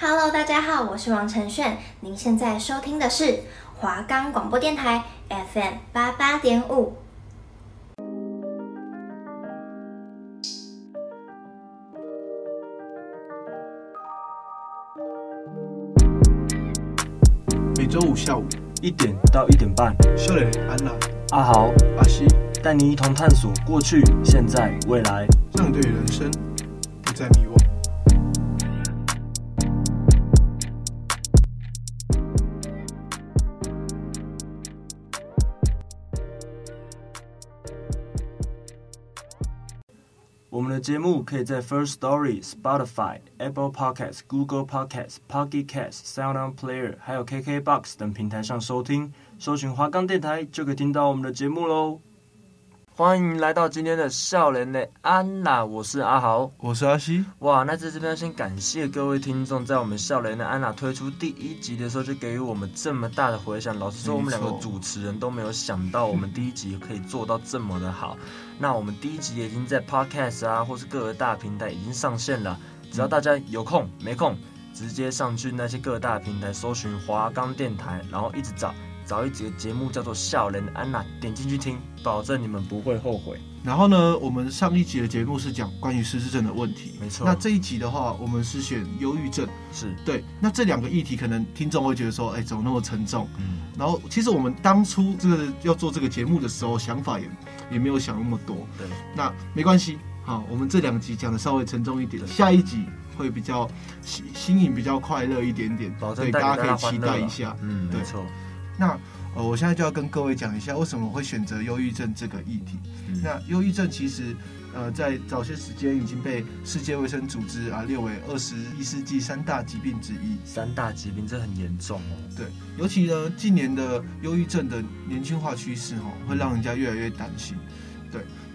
Hello，大家好，我是王承炫，您现在收听的是华冈广播电台 FM 八八点五。每周五下午一点到一点半，秀蕾、安娜、阿豪、阿西带你一同探索过去、现在、未来，让你对人生不再迷惘。节目可以在 First Story、Spotify、Apple Podcasts、Google Podcasts、Pocket Casts、SoundOn Player，还有 KKBox 等平台上收听。搜寻华冈电台就可以听到我们的节目喽。欢迎来到今天的笑脸的安娜，我是阿豪，我是阿西。哇，那在这边先感谢各位听众，在我们笑脸的安娜推出第一集的时候就给予我们这么大的回响。老实说，我们两个主持人都没有想到，我们第一集可以做到这么的好。那我们第一集也已经在 Podcast 啊，或是各个大平台已经上线了。只要大家有空没空，直接上去那些各大平台搜寻华冈电台，然后一直找。找一集的节目叫做《笑人安娜》，点进去听，保证你们不会后悔。然后呢，我们上一集的节目是讲关于失智症的问题，没错。那这一集的话，我们是选忧郁症，是对。那这两个议题，可能听众会觉得说，哎，怎么那么沉重？嗯。然后，其实我们当初这个要做这个节目的时候，想法也也没有想那么多。对。那没关系，好，我们这两集讲的稍微沉重一点，下一集会比较新新颖，比较快乐一点点，保证对大家可以期待一下。嗯，对没错。那呃，我现在就要跟各位讲一下，为什么会选择忧郁症这个议题。嗯、那忧郁症其实，呃，在早些时间已经被世界卫生组织啊列为二十一世纪三大疾病之一。三大疾病这很严重哦。对，尤其呢，近年的忧郁症的年轻化趋势哦，会让人家越来越担心。对，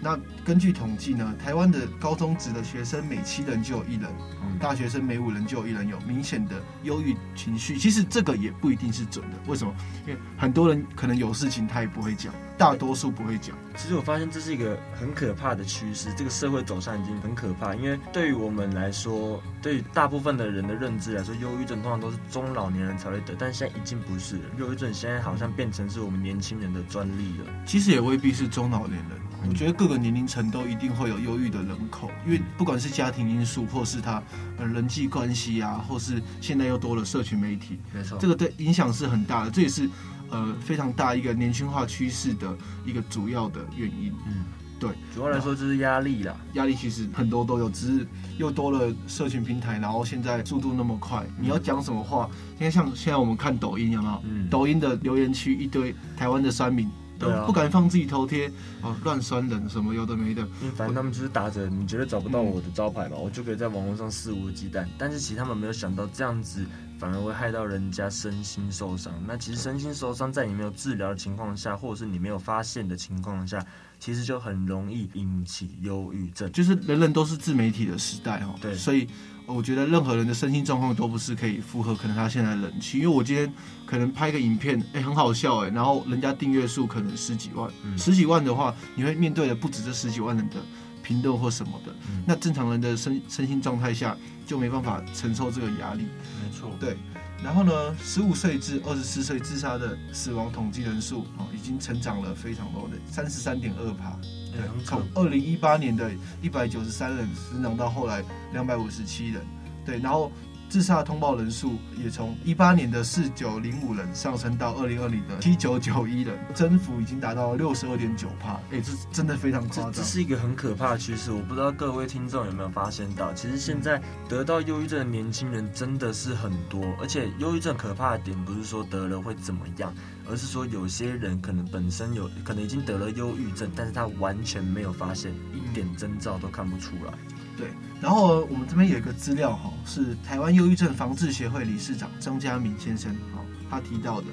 那根据统计呢，台湾的高中职的学生每七人就有一人，嗯，大学生每五人就有一人有明显的忧郁情绪。其实这个也不一定是准的，为什么？因为很多人可能有事情他也不会讲，大多数不会讲。其实我发现这是一个很可怕的趋势，这个社会走向已经很可怕。因为对于我们来说，对于大部分的人的认知来说，忧郁症通常都是中老年人才会得，但现在已经不是了。忧郁症现在好像变成是我们年轻人的专利了。其实也未必是中老年人。我觉得各个年龄层都一定会有忧郁的人口，因为不管是家庭因素，或是他呃人际关系啊，或是现在又多了社群媒体，没错，这个对影响是很大的，这也是呃非常大一个年轻化趋势的一个主要的原因。嗯，对，主要来说就是压力啦，压力其实很多都有，只是又多了社群平台，然后现在速度那么快，你要讲什么话，因为像现在我们看抖音，有没有？嗯，抖音的留言区一堆台湾的酸民。都不敢放自己头贴啊，乱酸人什么有的没的。反正他们就是打着你觉得找不到我的招牌嘛，嗯、我就可以在网络上肆无忌惮。但是其实他们没有想到这样子反而会害到人家身心受伤。那其实身心受伤在你没有治疗的情况下，或者是你没有发现的情况下，其实就很容易引起忧郁症。就是人人都是自媒体的时代哦，对，所以。我觉得任何人的身心状况都不是可以符合可能他现在的人气，因为我今天可能拍个影片，哎、欸，很好笑哎，然后人家订阅数可能十几万，嗯、十几万的话，你会面对的不止这十几万人的评论或什么的，嗯、那正常人的身身心状态下就没办法承受这个压力。没错，对。然后呢，十五岁至二十四岁自杀的死亡统计人数哦，已经成长了非常多的三十三点二趴。对，从二零一八年的一百九十三人成长到后来两百五十七人，对，然后自杀通报人数也从一八年的四九零五人上升到二零二零的七九九一人，增幅已经达到六十二点九帕，哎，这真的非常夸张。这是一个很可怕的趋势，我不知道各位听众有没有发现到，其实现在得到忧郁症的年轻人真的是很多，而且忧郁症可怕的点不是说得了会怎么样。而是说，有些人可能本身有可能已经得了忧郁症，但是他完全没有发现，一点征兆都看不出来。对，然后我们这边有一个资料哈，是台湾忧郁症防治协会理事长张家敏先生哈，他提到的。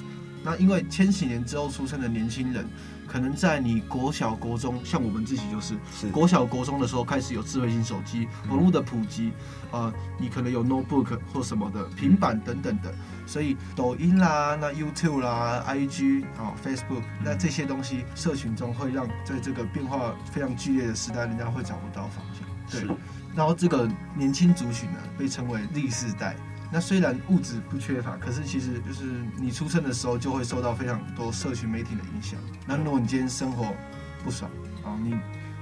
那因为千禧年之后出生的年轻人，可能在你国小国中，像我们自己就是，是国小国中的时候开始有智慧型手机，网络的普及，呃，你可能有 notebook 或什么的平板等等的，所以抖音啦、那 YouTube 啦、IG 啊、Facebook，那这些东西社群中会让在这个变化非常剧烈的时代，人家会找不到方向。对，然后这个年轻族群呢，被称为 Z 世代。那虽然物质不缺乏，可是其实就是你出生的时候就会受到非常多社群媒体的影响。那如果你今天生活不爽啊，你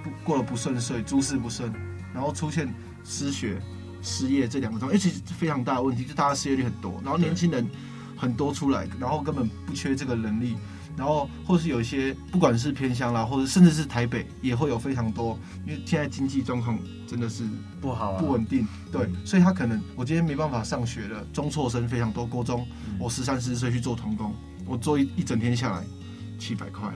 不过得不顺遂，诸事不顺，然后出现失学、失业这两个状况，而且是非常大的问题，就大家失业率很多，然后年轻人很多出来，然后根本不缺这个能力。然后，或是有一些，不管是偏乡啦，或者甚至是台北，也会有非常多，因为现在经济状况真的是不好，不稳定，对，所以他可能我今天没办法上学了，中辍生非常多，高中我十三四岁去做童工，我做一一整天下来七百块。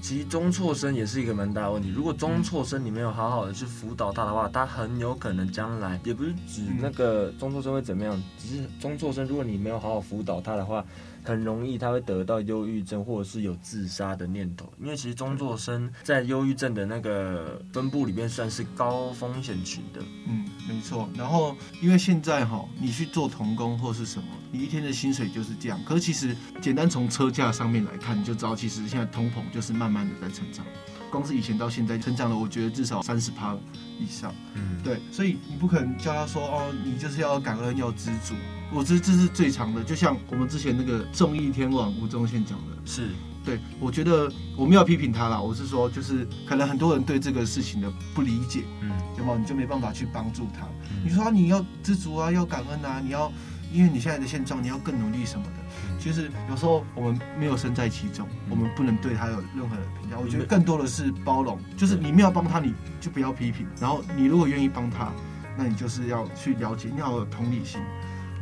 其实中辍生也是一个蛮大的问题。如果中辍生你没有好好的去辅导他的话，他很有可能将来也不是指那个中辍生会怎么样，只是中辍生如果你没有好好辅导他的话。很容易他会得到忧郁症，或者是有自杀的念头，因为其实中作生在忧郁症的那个分布里面算是高风险群的。嗯，没错。然后因为现在哈，你去做童工或是什么，你一天的薪水就是这样。可是其实简单从车价上面来看，你就知道其实现在通膨就是慢慢的在成长。光是以前到现在成长了，我觉得至少三十趴以上。嗯，对。所以你不可能叫他说哦，你就是要感恩要知足。我这这是最长的，就像我们之前那个综艺天王吴宗宪讲的，是对。我觉得我没有批评他啦，我是说，就是可能很多人对这个事情的不理解，嗯，对吗？你就没办法去帮助他。嗯、你说、啊、你要知足啊，要感恩啊，你要，因为你现在的现状，你要更努力什么的。嗯、其实有时候我们没有身在其中，嗯、我们不能对他有任何的评价。我觉得更多的是包容，就是你没有帮他，你就不要批评。然后你如果愿意帮他，那你就是要去了解，你要有同理心。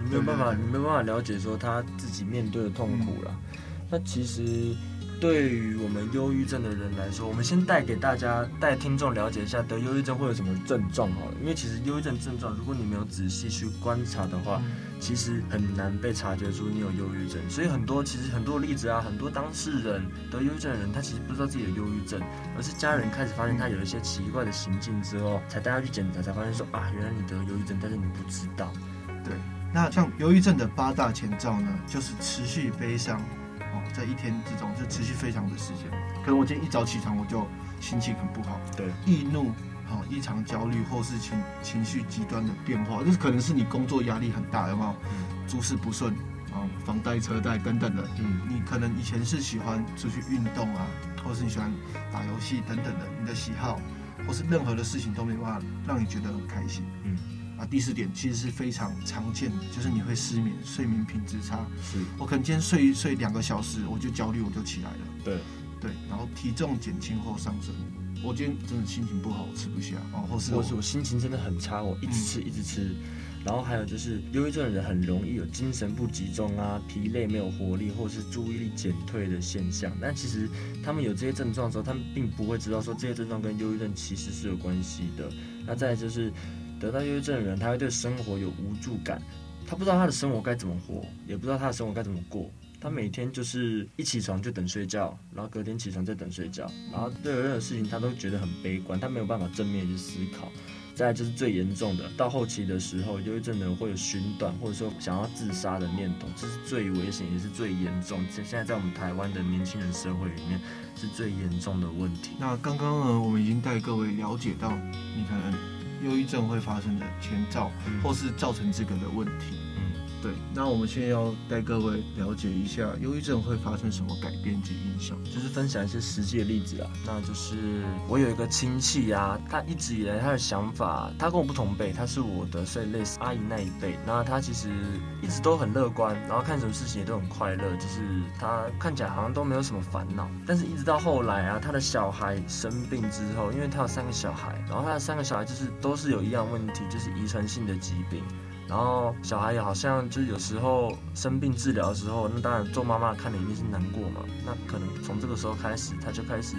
你没有办法，你没有办法了解说他自己面对的痛苦了。那其实对于我们忧郁症的人来说，我们先带给大家、带听众了解一下得忧郁症会有什么症状好了。因为其实忧郁症症状，如果你没有仔细去观察的话，其实很难被察觉出你有忧郁症。所以很多其实很多例子啊，很多当事人得忧郁症的人，他其实不知道自己有忧郁症，而是家人开始发现他有一些奇怪的行径之后，才带他去检查，才发现说啊，原来你得忧郁症，但是你不知道，对。那像忧郁症的八大前兆呢，就是持续悲伤，哦，在一天之中就持续非常的时间。可能我今天一早起床我就心情很不好，对，易怒，好，异常焦虑，或是情情绪极端的变化，就是可能是你工作压力很大，有没有？嗯，诸事不顺，啊，房贷、车贷等等的，嗯，你可能以前是喜欢出去运动啊，或是你喜欢打游戏等等的，你的喜好，或是任何的事情都没办法让你觉得很开心，嗯。啊，第四点其实是非常常见的，就是你会失眠，睡眠品质差。是我可能今天睡一睡两个小时，我就焦虑，我就起来了。对对，然后体重减轻或上升，我今天真的心情不好，我吃不下哦，或是或是我心情真的很差，我一直吃、嗯、一直吃。然后还有就是，忧郁症的人很容易有精神不集中啊、疲累、没有活力，或是注意力减退的现象。但其实他们有这些症状的时候，他们并不会知道说这些症状跟忧郁症其实是有关系的。那再来就是。得到忧郁症的人，他会对生活有无助感，他不知道他的生活该怎么活，也不知道他的生活该怎么过。他每天就是一起床就等睡觉，然后隔天起床再等睡觉，然后对任何事情他都觉得很悲观，他没有办法正面去思考。再来就是最严重的，到后期的时候，忧郁症的人会有寻短或者说想要自杀的念头，这是最危险也是最严重。现现在在我们台湾的年轻人社会里面是最严重的问题。那刚刚呢，我们已经带各位了解到，你看。忧郁症会发生的前兆，或是造成这个的问题。对，那我们现在要带各位了解一下，忧郁症会发生什么改变及影响，就是分享一些实际的例子啊。那就是我有一个亲戚啊，他一直以来他的想法，他跟我不同辈，他是我的所以类似阿姨那一辈。那他其实一直都很乐观，然后看什么事情也都很快乐，就是他看起来好像都没有什么烦恼。但是一直到后来啊，他的小孩生病之后，因为他有三个小孩，然后他的三个小孩就是都是有一样问题，就是遗传性的疾病。然后小孩也好像就是有时候生病治疗的时候，那当然做妈妈看的一定是难过嘛。那可能从这个时候开始，他就开始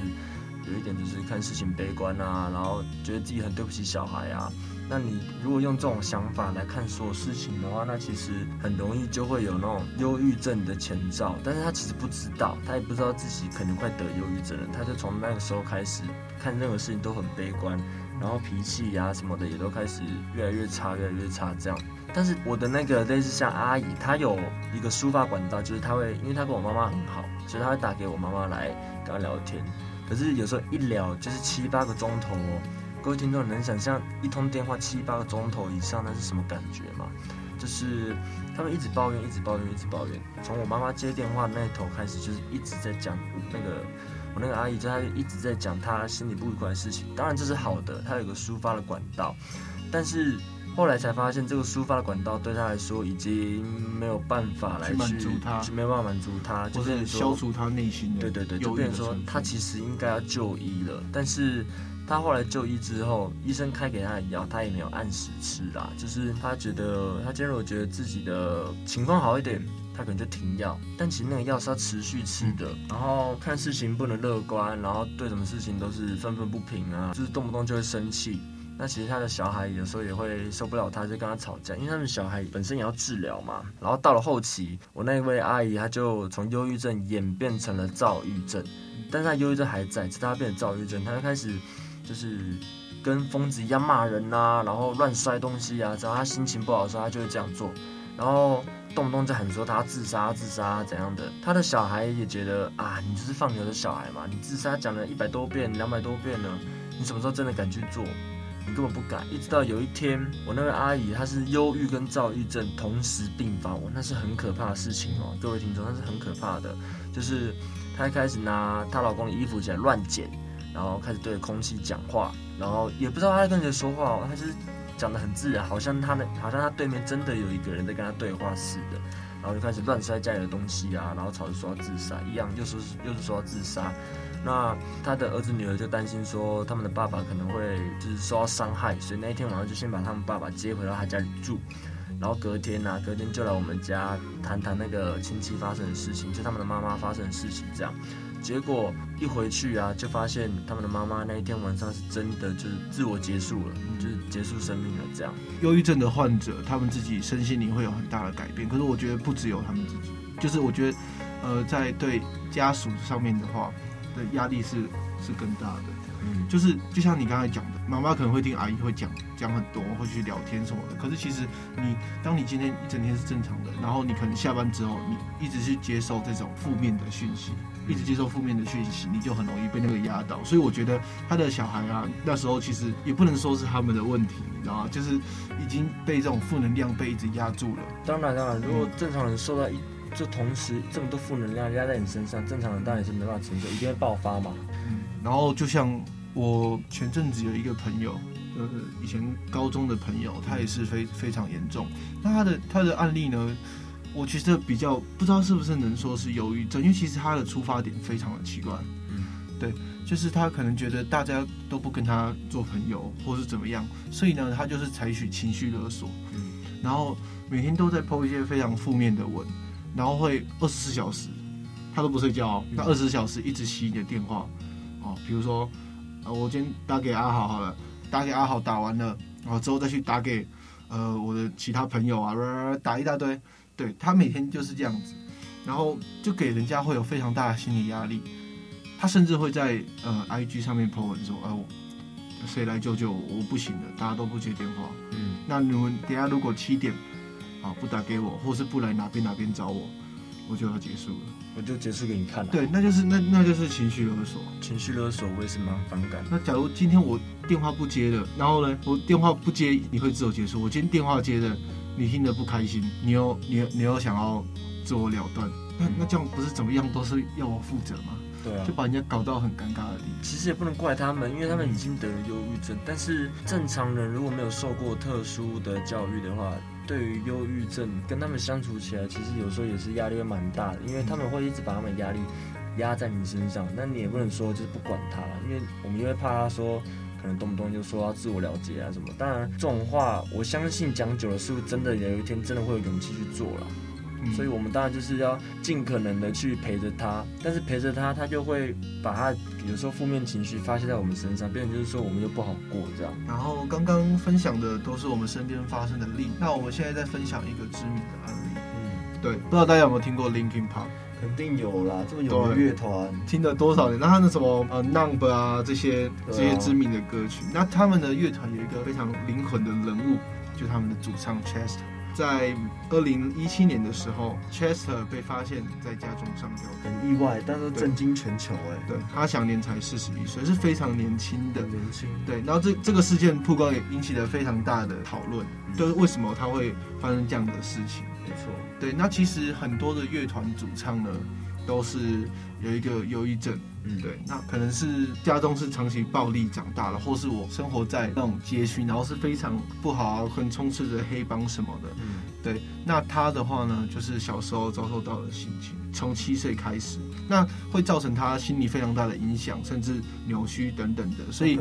有一点就是看事情悲观啊，然后觉得自己很对不起小孩啊。那你如果用这种想法来看所有事情的话，那其实很容易就会有那种忧郁症的前兆。但是他其实不知道，他也不知道自己可能快得忧郁症了。他就从那个时候开始看任何事情都很悲观，然后脾气呀什么的也都开始越来越差，越来越差这样。但是我的那个类似像阿姨，她有一个抒发管道，就是她会，因为她跟我妈妈很好，所以她会打给我妈妈来跟她聊天。可是有时候一聊就是七八个钟头哦，各位听众能想象一通电话七八个钟头以上那是什么感觉吗？就是他们一直抱怨，一直抱怨，一直抱怨。从我妈妈接电话那头开始，就是一直在讲那个我那个阿姨，就她一直在讲她心里不愉快的事情。当然这是好的，她有个抒发的管道，但是。后来才发现，这个抒发的管道对他来说已经没有办法来去满足他，没有办法满足他，就是消除他内心的。对对对，就变成说他其实应该要就医了，但是他后来就医之后，医生开给他的药，他也没有按时吃啦。就是他觉得，他今天如果觉得自己的情况好一点，他可能就停药。但其实那个药是要持续吃的，嗯、然后看事情不能乐观，然后对什么事情都是愤愤不平啊，就是动不动就会生气。那其实他的小孩有时候也会受不了他，就跟他吵架，因为他们小孩本身也要治疗嘛。然后到了后期，我那位阿姨她就从忧郁症演变成了躁郁症，但是她忧郁症还在，直到她变成躁郁症，她就开始就是跟疯子一样骂人啊，然后乱摔东西啊，只要她心情不好的时候，她就会这样做，然后动不动就喊说她自杀自杀怎样的。她的小孩也觉得啊，你就是放牛的小孩嘛，你自杀讲了一百多遍、两百多遍了，你什么时候真的敢去做？你根本不敢，一直到有一天，我那位阿姨她是忧郁跟躁郁症同时并发，我那是很可怕的事情哦，各位听众，那是很可怕的，就是她一开始拿她老公的衣服起来乱捡，然后开始对着空气讲话，然后也不知道她在跟谁说话哦，她就是讲得很自然，好像她的好像她对面真的有一个人在跟她对话似的，然后就开始乱摔家里的东西啊，然后吵着说要自杀，一样又说又是说要自杀。那他的儿子女儿就担心说，他们的爸爸可能会就是受到伤害，所以那一天晚上就先把他们爸爸接回到他家里住，然后隔天呢、隔天就来我们家谈谈那个亲戚发生的事情，就他们的妈妈发生的事情这样。结果一回去啊，就发现他们的妈妈那一天晚上是真的就是自我结束了，就是结束生命了这样。忧郁症的患者，他们自己身心灵会有很大的改变，可是我觉得不只有他们自己，就是我觉得，呃，在对家属上面的话。的压力是是更大的，嗯，就是就像你刚才讲的，妈妈可能会听阿姨会讲讲很多，会去聊天什么的。可是其实你当你今天一整天是正常的，然后你可能下班之后，你一直去接受这种负面的讯息，一直接受负面的讯息，你就很容易被那个压倒。所以我觉得他的小孩啊，那时候其实也不能说是他们的问题，你知道吗？就是已经被这种负能量被一直压住了。当然当然，如果正常人受到一就同时这么多负能量压在你身上，正常人当然是没办法承受，一定会爆发嘛。嗯，然后就像我前阵子有一个朋友，呃，以前高中的朋友，他也是非非常严重。那他的他的案例呢，我其实比较不知道是不是能说是忧郁症，因为其实他的出发点非常的奇怪。嗯，对，就是他可能觉得大家都不跟他做朋友，或是怎么样，所以呢，他就是采取情绪勒索。嗯，然后每天都在 po 一些非常负面的文。然后会二十四小时，他都不睡觉哦。那二十四小时一直吸你的电话，哦，比如说，呃，我今天打给阿豪好了，打给阿豪打完了，然后之后再去打给，呃，我的其他朋友啊，打一大堆。对，他每天就是这样子，然后就给人家会有非常大的心理压力。他甚至会在呃 IG 上面 po 文说，呃，谁来救救我？我不行了，大家都不接电话。嗯，那你们等下如果七点。不打给我，或是不来哪边哪边找我，我就要结束了。我就结束给你看了。对，那就是那那就是情绪勒索。情绪勒索，我也是蛮反感。那假如今天我电话不接了，然后呢，我电话不接，你会自我结束。我今天电话接了，你听得不开心，你又你你又想要自我了断，那那这样不是怎么样都是要我负责吗？对啊，就把人家搞到很尴尬的地方。其实也不能怪他们，因为他们已经得了忧郁症。但是正常人如果没有受过特殊的教育的话，对于忧郁症跟他们相处起来，其实有时候也是压力会蛮大的，因为他们会一直把他们压力压在你身上。那你也不能说就是不管他了，因为我们因为怕他说可能动不动就说要自我了解啊什么。当然这种话，我相信讲久了，是不是真的有一天真的会有勇气去做了？所以，我们当然就是要尽可能的去陪着他，但是陪着他，他就会把他有时候负面情绪发泄在我们身上，变成就是说我们就不好过这样。然后刚刚分享的都是我们身边发生的例，那我们现在再分享一个知名的案例。嗯，对，不知道大家有没有听过 Linkin Park？肯定有啦，这么有名的乐团，听了多少年？那他的什么呃 Number 啊这些这些知名的歌曲，那他们的乐团有一个非常灵魂的人物，就是他们的主唱 Chester。在二零一七年的时候，Chester 被发现在家中上吊，很意外，但是震惊全球哎。对，他享年才四十一岁，是非常年轻的。年轻。对，然后这这个事件曝光也引起了非常大的讨论，嗯、就是为什么他会发生这样的事情？没错。对，那其实很多的乐团主唱呢，都是有一个忧郁症。嗯，对，那可能是家中是长期暴力长大了，或是我生活在那种街区，然后是非常不好啊，很充斥着黑帮什么的。嗯，对，那他的话呢，就是小时候遭受到的心情，从七岁开始，那会造成他心理非常大的影响，甚至扭曲等等的。所以，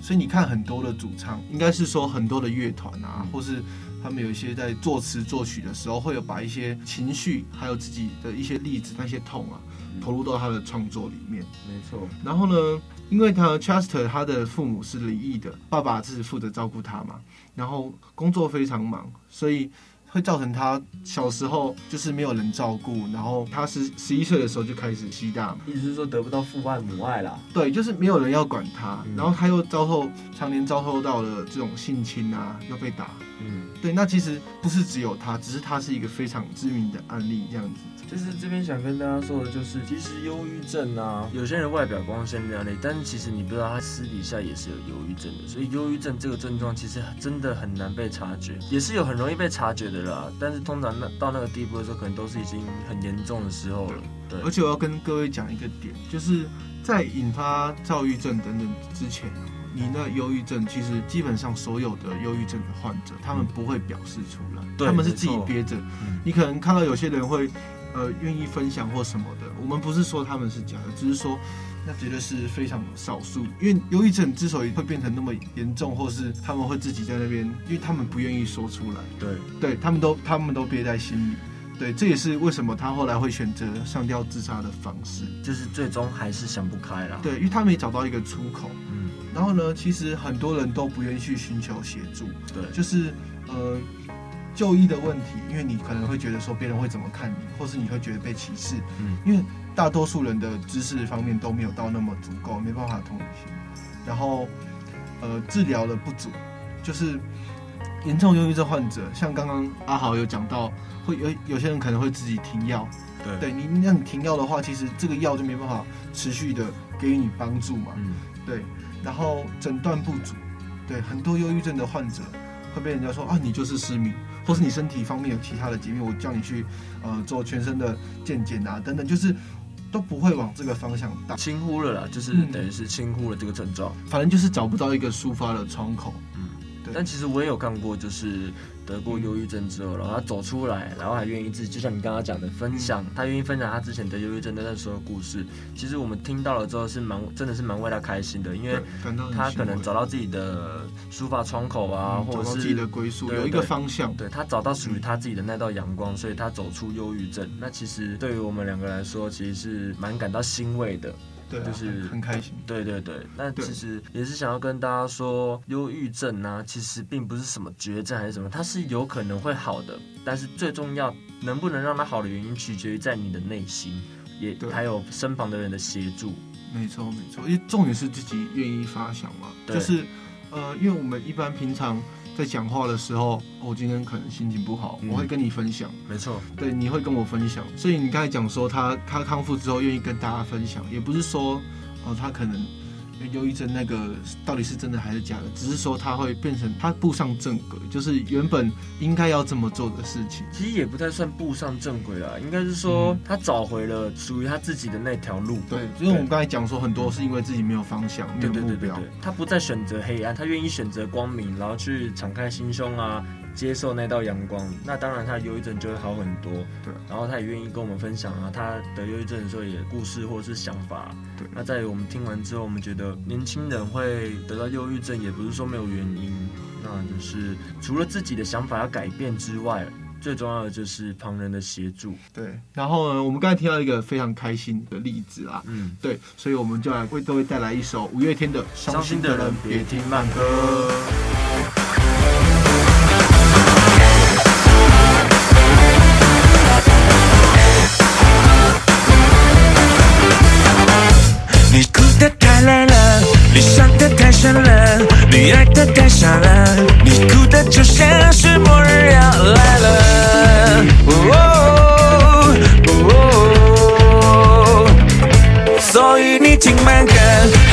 所以你看很多的主唱，应该是说很多的乐团啊，或是他们有一些在作词作曲的时候，会有把一些情绪，还有自己的一些例子，那些痛啊。投入到他的创作里面，没错。然后呢，因为他 Chester 他的父母是离异的，爸爸是负责照顾他嘛，然后工作非常忙，所以会造成他小时候就是没有人照顾，然后他十十一岁的时候就开始吸大嘛，意思是说得不到父爱母爱啦。对，就是没有人要管他，然后他又遭受常年遭受到了这种性侵啊，又被打。嗯，对，那其实不是只有他，只是他是一个非常知名的案例这样子。就是这边想跟大家说的，就是其实忧郁症啊，有些人外表光鲜亮丽，但是其实你不知道他私底下也是有忧郁症的。所以忧郁症这个症状其实真的很难被察觉，也是有很容易被察觉的啦。但是通常那到那个地步的时候，可能都是已经很严重的时候了。对，而且我要跟各位讲一个点，就是在引发躁郁症等等之前，你那忧郁症其实基本上所有的忧郁症的患者，他们不会表示出来，对他们是自己憋着。你可能看到有些人会。呃，愿意分享或什么的，我们不是说他们是假的，只是说那绝对是非常少数。因为忧郁症之所以会变成那么严重，或是他们会自己在那边，因为他们不愿意说出来。对，对他们都他们都憋在心里。对，这也是为什么他后来会选择上吊自杀的方式，就是最终还是想不开了。对，因为他没找到一个出口。嗯，然后呢，其实很多人都不愿意去寻求协助。对，就是呃。就医的问题，因为你可能会觉得说别人会怎么看你，或是你会觉得被歧视。嗯，因为大多数人的知识方面都没有到那么足够，没办法同理心。然后，呃，治疗的不足，就是严重忧郁症患者，像刚刚阿豪有讲到，会有有些人可能会自己停药。对，对你让你停药的话，其实这个药就没办法持续的给予你帮助嘛。嗯，对。然后诊断不足，对，很多忧郁症的患者会被人家说啊，你就是失明。或是你身体方面有其他的疾病，我叫你去，呃，做全身的健检啊，等等，就是都不会往这个方向打，轻忽了啦，就是等于是轻忽了这个症状，嗯，反正就是找不到一个抒发的窗口。但其实我也有看过，就是。得过忧郁症之后，然后他走出来，然后还愿意自己，就像你刚刚讲的分享，他愿意分享他之前得忧郁症的那时候的故事。其实我们听到了之后是蛮，真的是蛮为他开心的，因为他可能找到自己的抒发窗口啊，嗯、或者是自己的归宿，有一个方向。对，他找到属于他自己的那道阳光，所以他走出忧郁症。那其实对于我们两个来说，其实是蛮感到欣慰的。对、啊，就是很开心。对对对，那其实也是想要跟大家说，忧郁症呢、啊，其实并不是什么绝症还是什么，它是有可能会好的。但是最重要，能不能让它好的原因，取决于在你的内心，也还有身旁的人的协助。没错没错，因为重点是自己愿意发想嘛。就是呃，因为我们一般平常。在讲话的时候，我今天可能心情不好，嗯、我会跟你分享。没错，对，你会跟我分享。所以你刚才讲说他他康复之后愿意跟大家分享，也不是说哦他可能。忧郁症那个到底是真的还是假的？只是说他会变成他步上正轨，就是原本应该要这么做的事情。其实也不太算步上正轨啦，应该是说他找回了属于他自己的那条路。对，因为我们刚才讲说很多是因为自己没有方向，没有目标。对对对对，他不再选择黑暗，他愿意选择光明，然后去敞开心胸啊。接受那道阳光，那当然他的忧郁症就会好很多。对，然后他也愿意跟我们分享啊，他得忧郁症的时候也故事或者是想法。对，那在我们听完之后，我们觉得年轻人会得到忧郁症，也不是说没有原因，那就是除了自己的想法要改变之外，最重要的就是旁人的协助。对，然后呢，我们刚才听到一个非常开心的例子啊，嗯，对，所以我们就来为各位带来一首五月天的《伤心的人别听慢歌》。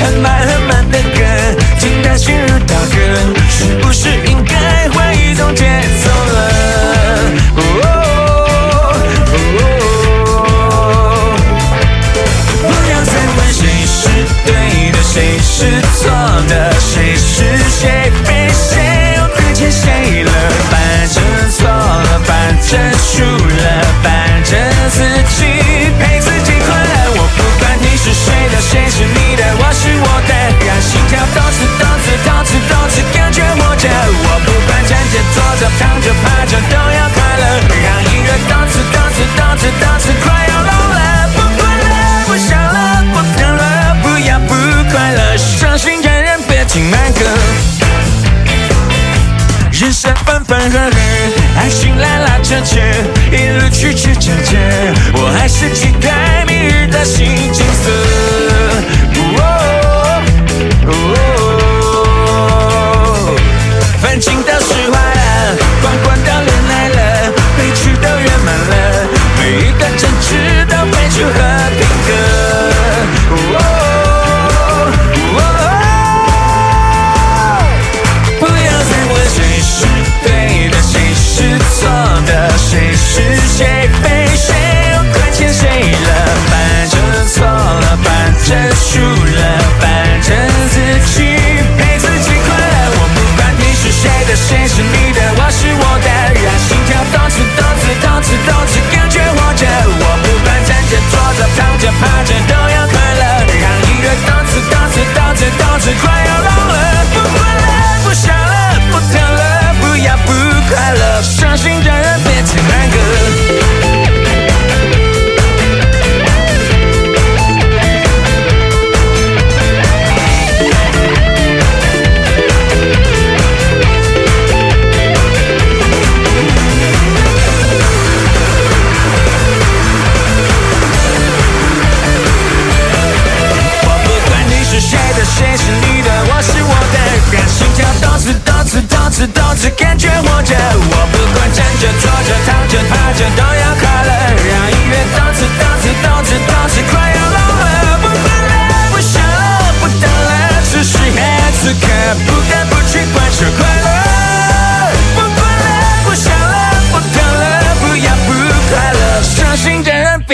and my 何日，爱情拉拉扯扯，一路曲曲折折，我还是期待明日的星。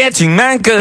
听慢歌。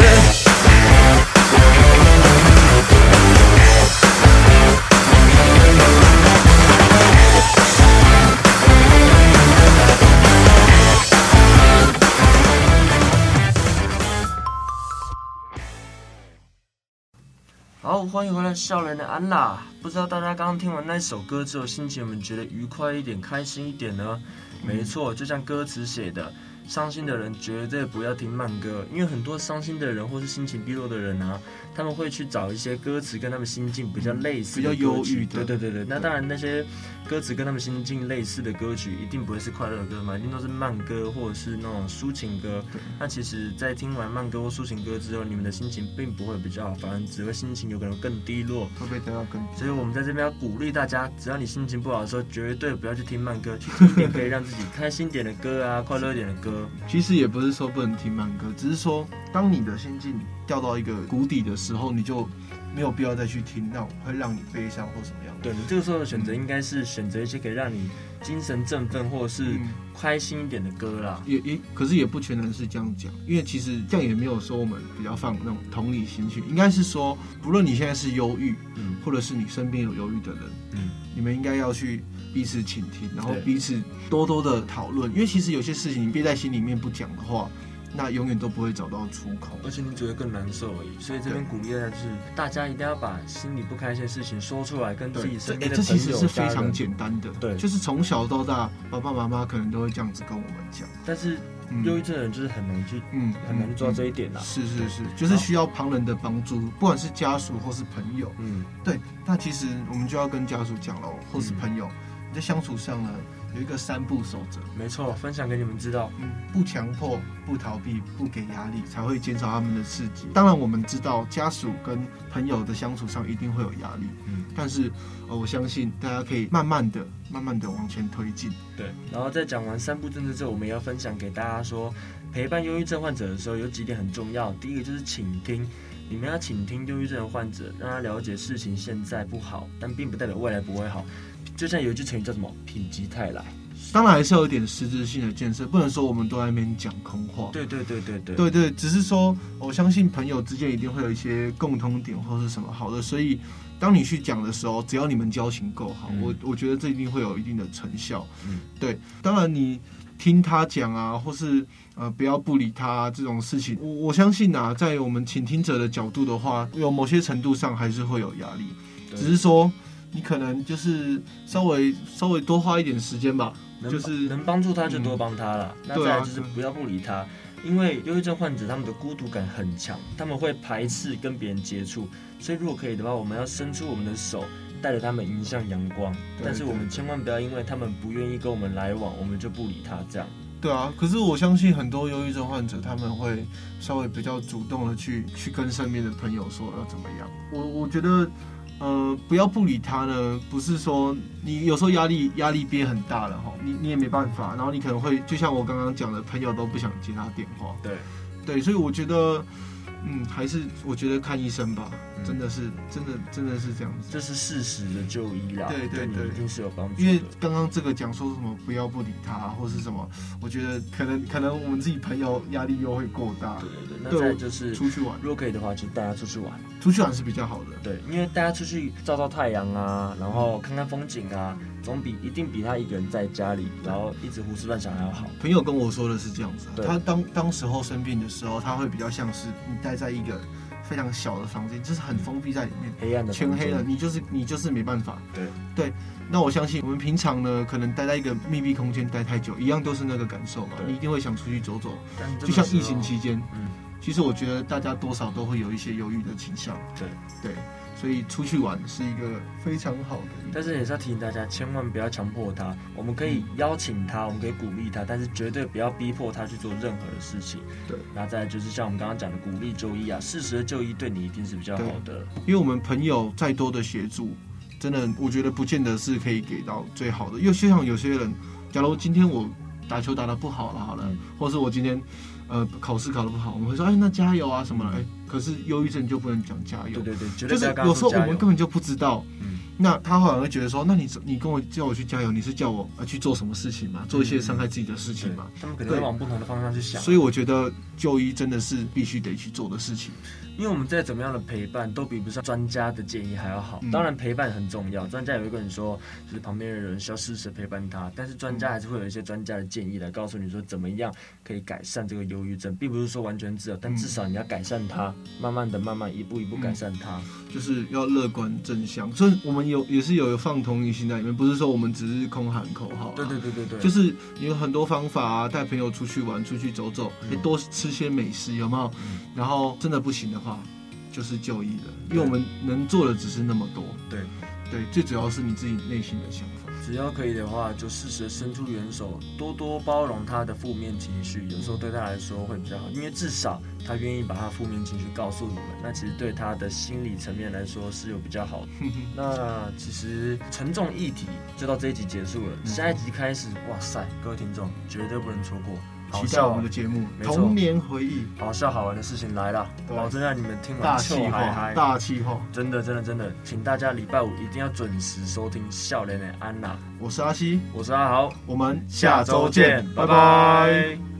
好，欢迎回来，笑人的安娜。不知道大家刚刚听完那首歌之后，心情有没有觉得愉快一点、开心一点呢？没错，就像歌词写的。伤心的人绝对不要听慢歌，因为很多伤心的人或是心情低落的人啊，他们会去找一些歌词跟他们心境比较类似、比较忧郁的。对对对对，那当然那些歌词跟他们心境类似的歌曲，一定不会是快乐的歌嘛，一定都是慢歌或者是那种抒情歌。那其实，在听完慢歌或抒情歌之后，你们的心情并不会比较好，反而只会心情有可能更低落，会被得到更。所以我们在这边要鼓励大家，只要你心情不好的时候，绝对不要去听慢歌，去听一点可以让自己开心点的歌啊，快乐一点的歌。其实也。不是说不能听慢歌，只是说当你的心境掉到一个谷底的时候，你就没有必要再去听那种会让你悲伤或什么样的。对，你这个时候的选择应该是选择一些可以让你精神振奋或者是开心一点的歌啦。也也，可是也不全然是这样讲，因为其实这样也没有说我们比较放那种同理心去，应该是说，不论你现在是忧郁，嗯，或者是你身边有忧郁的人，嗯，你们应该要去。彼此倾听，然后彼此多多的讨论，因为其实有些事情你憋在心里面不讲的话，那永远都不会找到出口，而且你只会更难受而已。所以这边鼓励的是，大家一定要把心里不开心的事情说出来，跟自己身边的朋友、欸、这其实是非常简单的，对，就是从小到大，爸爸妈妈可能都会这样子跟我们讲。但是忧郁症的人就是很难去，嗯，很难去做到这一点啦、啊。是是是，就是需要旁人的帮助，不管是家属或是朋友，嗯，对。那其实我们就要跟家属讲喽，或是朋友。嗯在相处上呢，有一个三不守则。没错，分享给你们知道。嗯，不强迫，不逃避，不给压力，才会减少他们的刺激。当然，我们知道家属跟朋友的相处上一定会有压力。嗯，但是呃，我相信大家可以慢慢的、慢慢的往前推进。对。然后在讲完三不政策之后，我们也要分享给大家说，陪伴忧郁症患者的时候有几点很重要。第一个就是倾听，你们要倾听忧郁症的患者，让他了解事情现在不好，但并不代表未来不会好。就像有一句成语叫什么“品极泰来”，当然还是要有点实质性的建设，不能说我们都在那边讲空话。对对对对对对对，只是说我相信朋友之间一定会有一些共通点或是什么好的，所以当你去讲的时候，只要你们交情够好，嗯、我我觉得这一定会有一定的成效。嗯，对，当然你听他讲啊，或是呃不要不理他、啊、这种事情，我我相信啊，在我们倾听者的角度的话，有某些程度上还是会有压力，只是说。你可能就是稍微稍微多花一点时间吧，就是能帮助他就多帮他了。嗯、那再来就是不要不理他，啊、因为忧郁症患者他们的孤独感很强，他们会排斥跟别人接触，所以如果可以的话，我们要伸出我们的手，带着他们迎向阳光。但是我们千万不要因为他们不愿意跟我们来往，我们就不理他这样。对啊，可是我相信很多忧郁症患者他们会稍微比较主动的去去跟身边的朋友说要怎么样。我我觉得，呃，不要不理他呢，不是说你有时候压力压力憋很大了哈，你你也没办法，然后你可能会就像我刚刚讲的，朋友都不想接他电话。对对，所以我觉得。嗯，还是我觉得看医生吧，嗯、真的是，真的，真的是这样子。这是事实的就医啦，对对对，一定是有帮助。因为刚刚这个讲说什么不要不理他，或是什么，我觉得可能可能我们自己朋友压力又会过大。对对对，那再就是出去玩，如果可以的话，就带他出去玩。出去玩是比较好的，对，因为大家出去照照太阳啊，然后看看风景啊。总比一定比他一个人在家里，然后一直胡思乱想还要好。朋友跟我说的是这样子，对他当当时候生病的时候，他会比较像是你待在一个非常小的房间，就是很封闭在里面，黑暗的，全黑了，你就是你就是没办法。对对，那我相信我们平常呢，可能待在一个密闭空间待太久，一样都是那个感受嘛，你一定会想出去走走。就像疫情期间，嗯，其实我觉得大家多少都会有一些犹豫的倾向。对对。所以出去玩是一个非常好的，但是也是要提醒大家，千万不要强迫他。我们可以邀请他，我们可以鼓励他，但是绝对不要逼迫他去做任何的事情。对，那再来就是像我们刚刚讲的，鼓励就医啊，适时的就医对你一定是比较好的。因为我们朋友再多的协助，真的我觉得不见得是可以给到最好的。因为就像有些人，假如今天我打球打得不好了，好了，嗯、或是我今天。呃，考试考得不好，我们会说，哎，那加油啊什么的，哎，可是忧郁症就不能讲加油，对对对，就是有时候我们根本就不知道，嗯，那他后来会觉得说，那你你跟我叫我去加油，你是叫我呃去做什么事情嘛，做一些伤害自己的事情嘛，他们可能会往不同的方向去想，所以我觉得就医真的是必须得去做的事情。因为我们再怎么样的陪伴都比不上专家的建议还要好。当然陪伴很重要，专家也会跟你说，就是旁边的人需要适时陪伴他。但是专家还是会有一些专家的建议来告诉你说怎么样可以改善这个忧郁症，并不是说完全治疗，但至少你要改善它，慢慢的、慢慢一步一步改善它，就是要乐观正向。所以我们有也是有放同理心在里面，不是说我们只是空喊口号。对对对对对，就是有很多方法啊，带朋友出去玩、出去走走，也多吃些美食，有没有？然后真的不行的话。就是就医了，因为我们能做的只是那么多。对，对，最主要是你自己内心的想法。只要可以的话，就适时伸出援手，多多包容他的负面情绪，有时候对他来说会比较好，因为至少他愿意把他负面情绪告诉你们，那其实对他的心理层面来说是有比较好的。那其实沉重议题就到这一集结束了，下一集开始，哇塞，各位听众绝对不能错过。期待我们的节目，童年回忆，好笑好玩的事情来了，保证让你们听完大气嗨，大气候，真的真的真的，请大家礼拜五一定要准时收听笑脸的安娜，我是阿西，我是阿豪，我们下周见，拜拜。